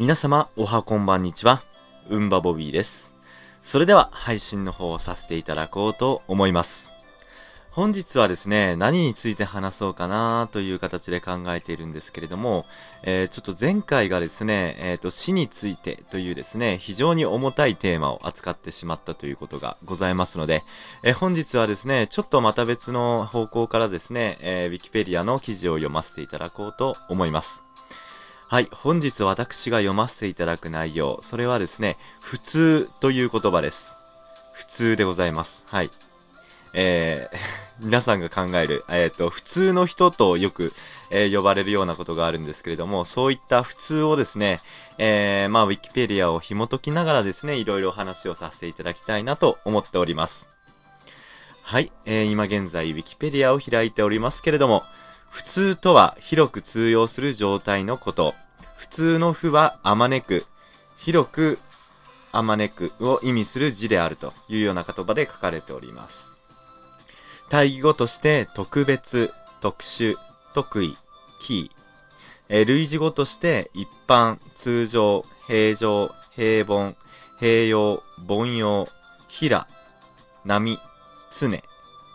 皆様、おはこんばんにちは。うんばボビーです。それでは、配信の方をさせていただこうと思います。本日はですね、何について話そうかなという形で考えているんですけれども、えー、ちょっと前回がですね、えっ、と、死についてというですね、非常に重たいテーマを扱ってしまったということがございますので、えー本日はですね、ちょっとまた別の方向からですね、えー、ウィキペディアの記事を読ませていただこうと思います。はい、本日私が読ませていただく内容、それはですね、普通という言葉です。普通でございます。はい。えー、皆さんが考える、えっ、と、普通の人とよく、えー呼ばれるようなことがあるんですけれども、そういった普通をですね、えー、まあ、ウィキペディアを紐解きながらですね、いろいろお話をさせていただきたいなと思っております。はい、えー、今現在、ウィキペディアを開いておりますけれども、普通とは広く通用する状態のこと。普通の負はあまねく、広くあまねくを意味する字であるというような言葉で書かれております。対義語として特別、特殊、特異、キー。えー類似語として一般、通常、平常、平凡、平洋、凡庸、平、波、常、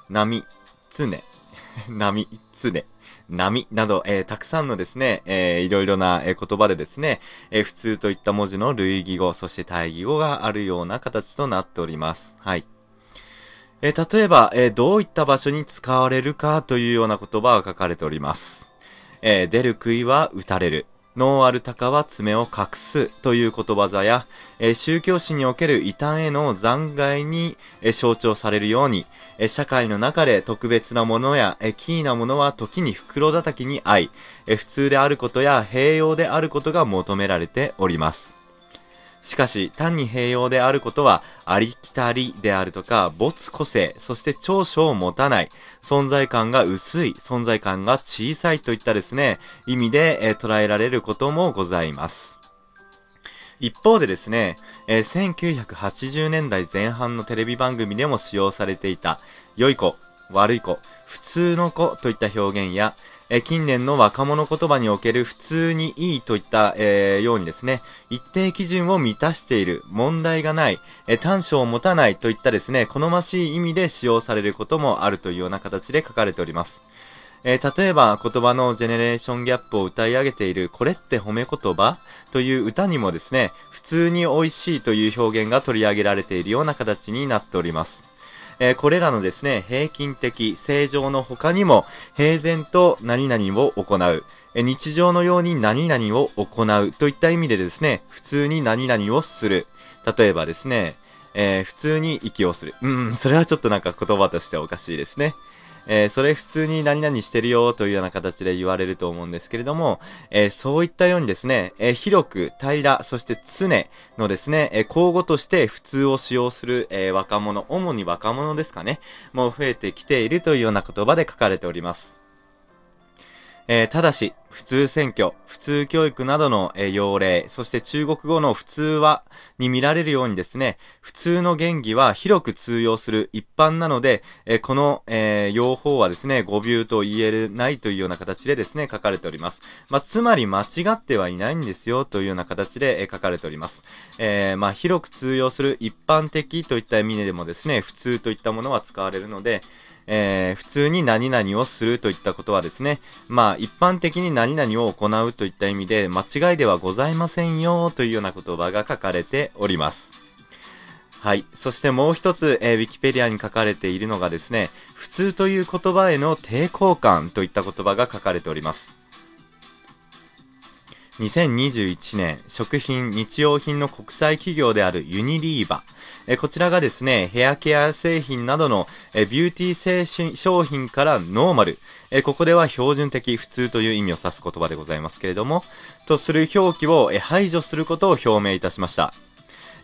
波、常、波、常、波など、えーたくさんのですね、えーいろいろな、えー言葉でですね、えー普通といった文字の類義語、そして対義語があるような形となっております。はい。えー例えば、えーどういった場所に使われるかというような言葉が書かれております。えー出る杭は打たれる。ノンアルタカは爪を隠すという言葉座や、えー宗教史における異端への残骸に、えー象徴されるように、えー社会の中で特別なものや、えーキーなものは時に袋叩きに合い、えー普通であることや平洋であることが求められております。しかし、単に平洋であることは、ありきたりであるとか、没個性、そして長所を持たない、存在感が薄い、存在感が小さいといったですね、意味で、えー捉えられることもございます。一方でですね、えー1980年代前半のテレビ番組でも使用されていた、良い子、悪い子、普通の子といった表現や、え近年の若者言葉における普通にいいといった、えーようにですね、一定基準を満たしている、問題がない、え短所を持たないといったですね、好ましい意味で使用されることもあるというような形で書かれております。えー例えば言葉のジェネレーションギャップを歌い上げているこれって褒め言葉という歌にもですね、普通に美味しいという表現が取り上げられているような形になっております。えーこれらのですね、平均的、正常の他にも、平然と何々を行う、えー日常のように何々を行うといった意味でですね、普通に何々をする。例えばですね、えー普通に息をする。うん、それはちょっとなんか言葉としておかしいですね。えーそれ普通に何々してるよというような形で言われると思うんですけれども、えーそういったようにですね、えー広く、平ら、そして常のですね、えー交互として普通を使用する、えー若者、主に若者ですかね、もう増えてきているというような言葉で書かれております。えーただし、普通選挙、普通教育などの、え要例、そして中国語の普通は、に見られるようにですね、普通の言義は広く通用する一般なので、えこの、え用法はですね、語尾と言えないというような形でですね、書かれております。まあ、つまり間違ってはいないんですよというような形で、え書かれております。えーまあ、広く通用する一般的といった意味でもですね、普通といったものは使われるので、えー普通に何々をするといったことはですね、まあ一般的に何何々を行うといった意味で間違いではございませんよというような言葉が書かれております。はい。そしてもう一つ、えーウィキペディアに書かれているのがですね、普通という言葉への抵抗感といった言葉が書かれております。2021年、食品、日用品の国際企業であるユニリーバ。えこちらがですね、ヘアケア製品などの、えビューティー製品商品からノーマル。えここでは標準的、普通という意味を指す言葉でございますけれども、とする表記を、え排除することを表明いたしました。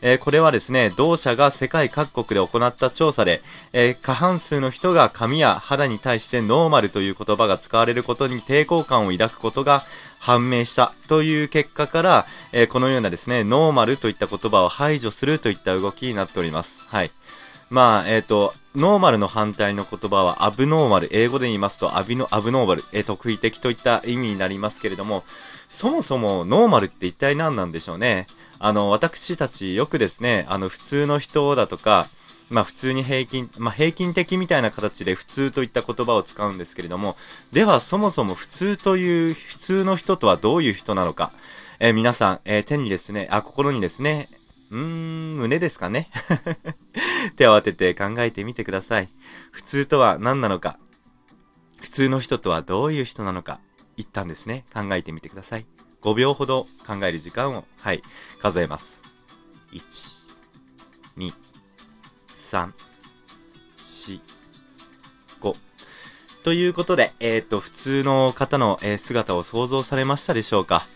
えーこれはですね、同社が世界各国で行った調査で、えー過半数の人が髪や肌に対してノーマルという言葉が使われることに抵抗感を抱くことが判明したという結果から、えーこのようなですね、ノーマルといった言葉を排除するといった動きになっております。はい。まあ、えっ、と、ノーマルの反対の言葉はアブノーマル。英語で言いますとアビの、アブノーマル。えー、特異的といった意味になりますけれども、そもそもノーマルって一体何なんでしょうね？あの、私たちよくですね、あの、普通の人だとか、まあ普通に平均、まあ平均的みたいな形で普通といった言葉を使うんですけれども、ではそもそも普通という普通の人とはどういう人なのか、えー、皆さん、えー、手にですね、あ、心にですね、うーん、胸ですかね？手を当てて考えてみてください。普通とは何なのか、普通の人とはどういう人なのか、一旦ですね、考えてみてください。5秒ほど考える時間を、はい、数えます。1、2、3、4、5。ということで、えっ、ー、と、普通の方の、えー、姿を想像されましたでしょうか？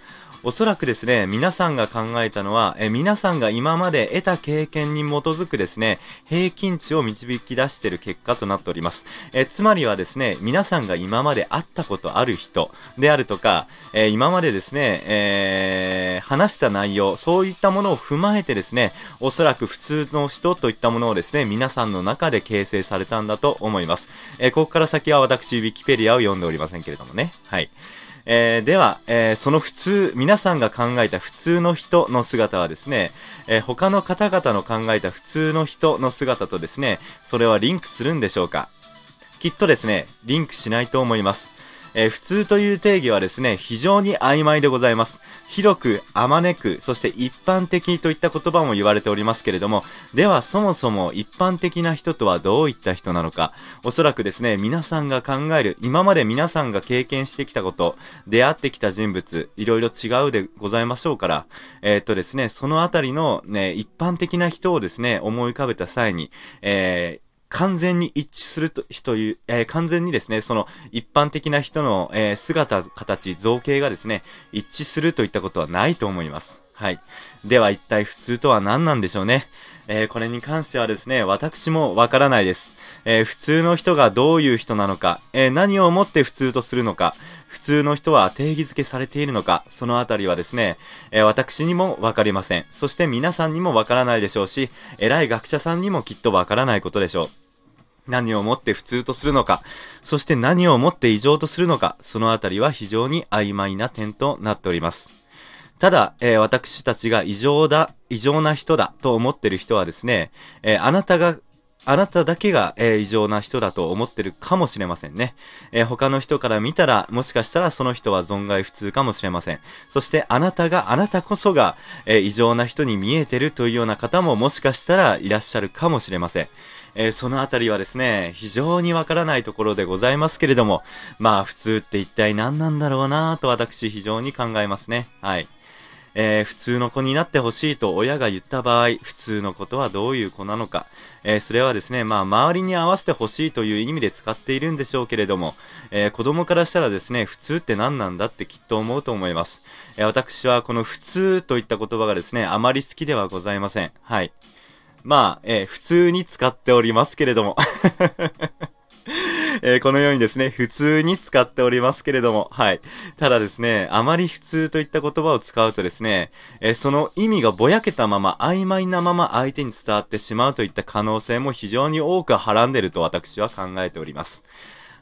おそらくですね、皆さんが考えたのは、え皆さんが今まで得た経験に基づくですね、平均値を導き出している結果となっております。えつまりはですね、皆さんが今まで会ったことある人であるとか、え今までですね、えー、話した内容、そういったものを踏まえてですね、おそらく普通の人といったものをですね、皆さんの中で形成されたんだと思います。えここから先は私、ウィキペディアを読んでおりませんけれどもね。はい。えー、では、えー、その普通、皆さんが考えた普通の人の姿はですね、えー、他の方々の考えた普通の人の姿とですね、それはリンクするんでしょうか？きっとですね、リンクしないと思います。えー、普通という定義はですね、非常に曖昧でございます。広く、あまねく、そして一般的といった言葉も言われておりますけれども、ではそもそも一般的な人とはどういった人なのか、おそらくですね、皆さんが考える、今まで皆さんが経験してきたこと、出会ってきた人物、いろいろ違うでございましょうから、えー、っとですね、そのあたりのね、一般的な人をですね、思い浮かべた際に、えー、完全に一致すると、いう、えー、完全にですね、その一般的な人の、えー、姿、形、造形がですね、一致するといったことはないと思います。はい。では一体普通とは何なんでしょうね。えー、これに関してはですね、私もわからないです。え普通の人がどういう人なのか、え何をもって普通とするのか、普通の人は定義づけされているのか、そのあたりはですね、え私にもわかりません。そして皆さんにもわからないでしょうし、偉い学者さんにもきっとわからないことでしょう。何をもって普通とするのか、そして何をもって異常とするのか、そのあたりは非常に曖昧な点となっております。ただ、えー、私たちが異常だ、異常な人だと思ってる人はですね、えー、あなたがあなただけが、えー、異常な人だと思ってるかもしれませんね。えー、他の人から見たら、もしかしたらその人は存外普通かもしれません。そしてあなたが、あなたこそが、えー、異常な人に見えてるというような方ももしかしたらいらっしゃるかもしれません。え、そのあたりはですね、非常にわからないところでございますけれども、まあ普通って一体何なんだろうなぁと私非常に考えますね。はい。えー、普通の子になってほしいと親が言った場合、普通の子とはどういう子なのか、えー、それはですね、まあ、周りに合わせてほしいという意味で使っているんでしょうけれども、えー、子供からしたらですね、普通って何なんだってきっと思うと思います。え私はこの普通といった言葉がですね、あまり好きではございません。はい。まあ、えー、普通に使っておりますけれども。えー、このようにですね、普通に使っておりますけれども、はい。ただですね、あまり普通といった言葉を使うとですね、えー、その意味がぼやけたまま、曖昧なまま相手に伝わってしまうといった可能性も非常に多くはらんでると私は考えております。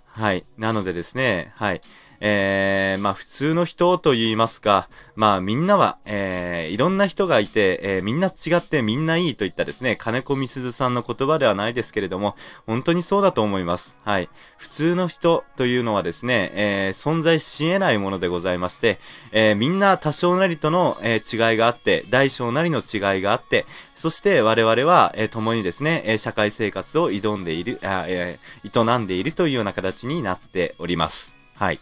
はい。なのでですね、はい。えー、まあ普通の人と言いますか、まあみんなは、えー、いろんな人がいて、えー、みんな違ってみんないいといったですね、金子みすずさんの言葉ではないですけれども、本当にそうだと思います。はい。普通の人というのはですね、えー、存在し得ないものでございまして、えー、みんな多少なりとの、えー、違いがあって、大小なりの違いがあって、そして我々は、えー、共にですね、えー、社会生活を挑んでいる、あえー、営んでいるというような形になっております。はい。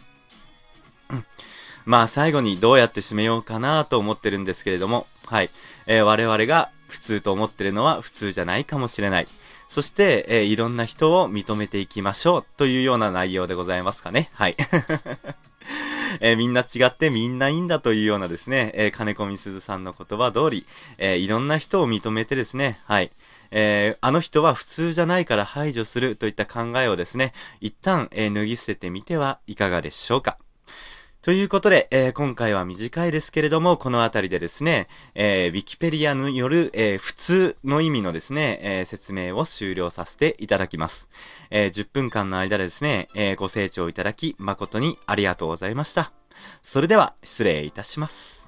まあ最後にどうやって締めようかなと思ってるんですけれども、はい。えー、我々が普通と思ってるのは普通じゃないかもしれない。そして、えー、いろんな人を認めていきましょうというような内容でございますかね。はい。えー、みんな違ってみんないいんだというようなですね、えー、金子みすずさんの言葉通り、えー、いろんな人を認めてですね、はい。えー、あの人は普通じゃないから排除するといった考えをですね、一旦、えー、脱ぎ捨ててみてはいかがでしょうか。ということで、えー、今回は短いですけれども、このあたりでですね、えー、ウィキペリアによる、えー、普通の意味のですね、え説明を終了させていただきます。え10分間の間でですね、えご清聴いただき、誠にありがとうございました。それでは、失礼いたします。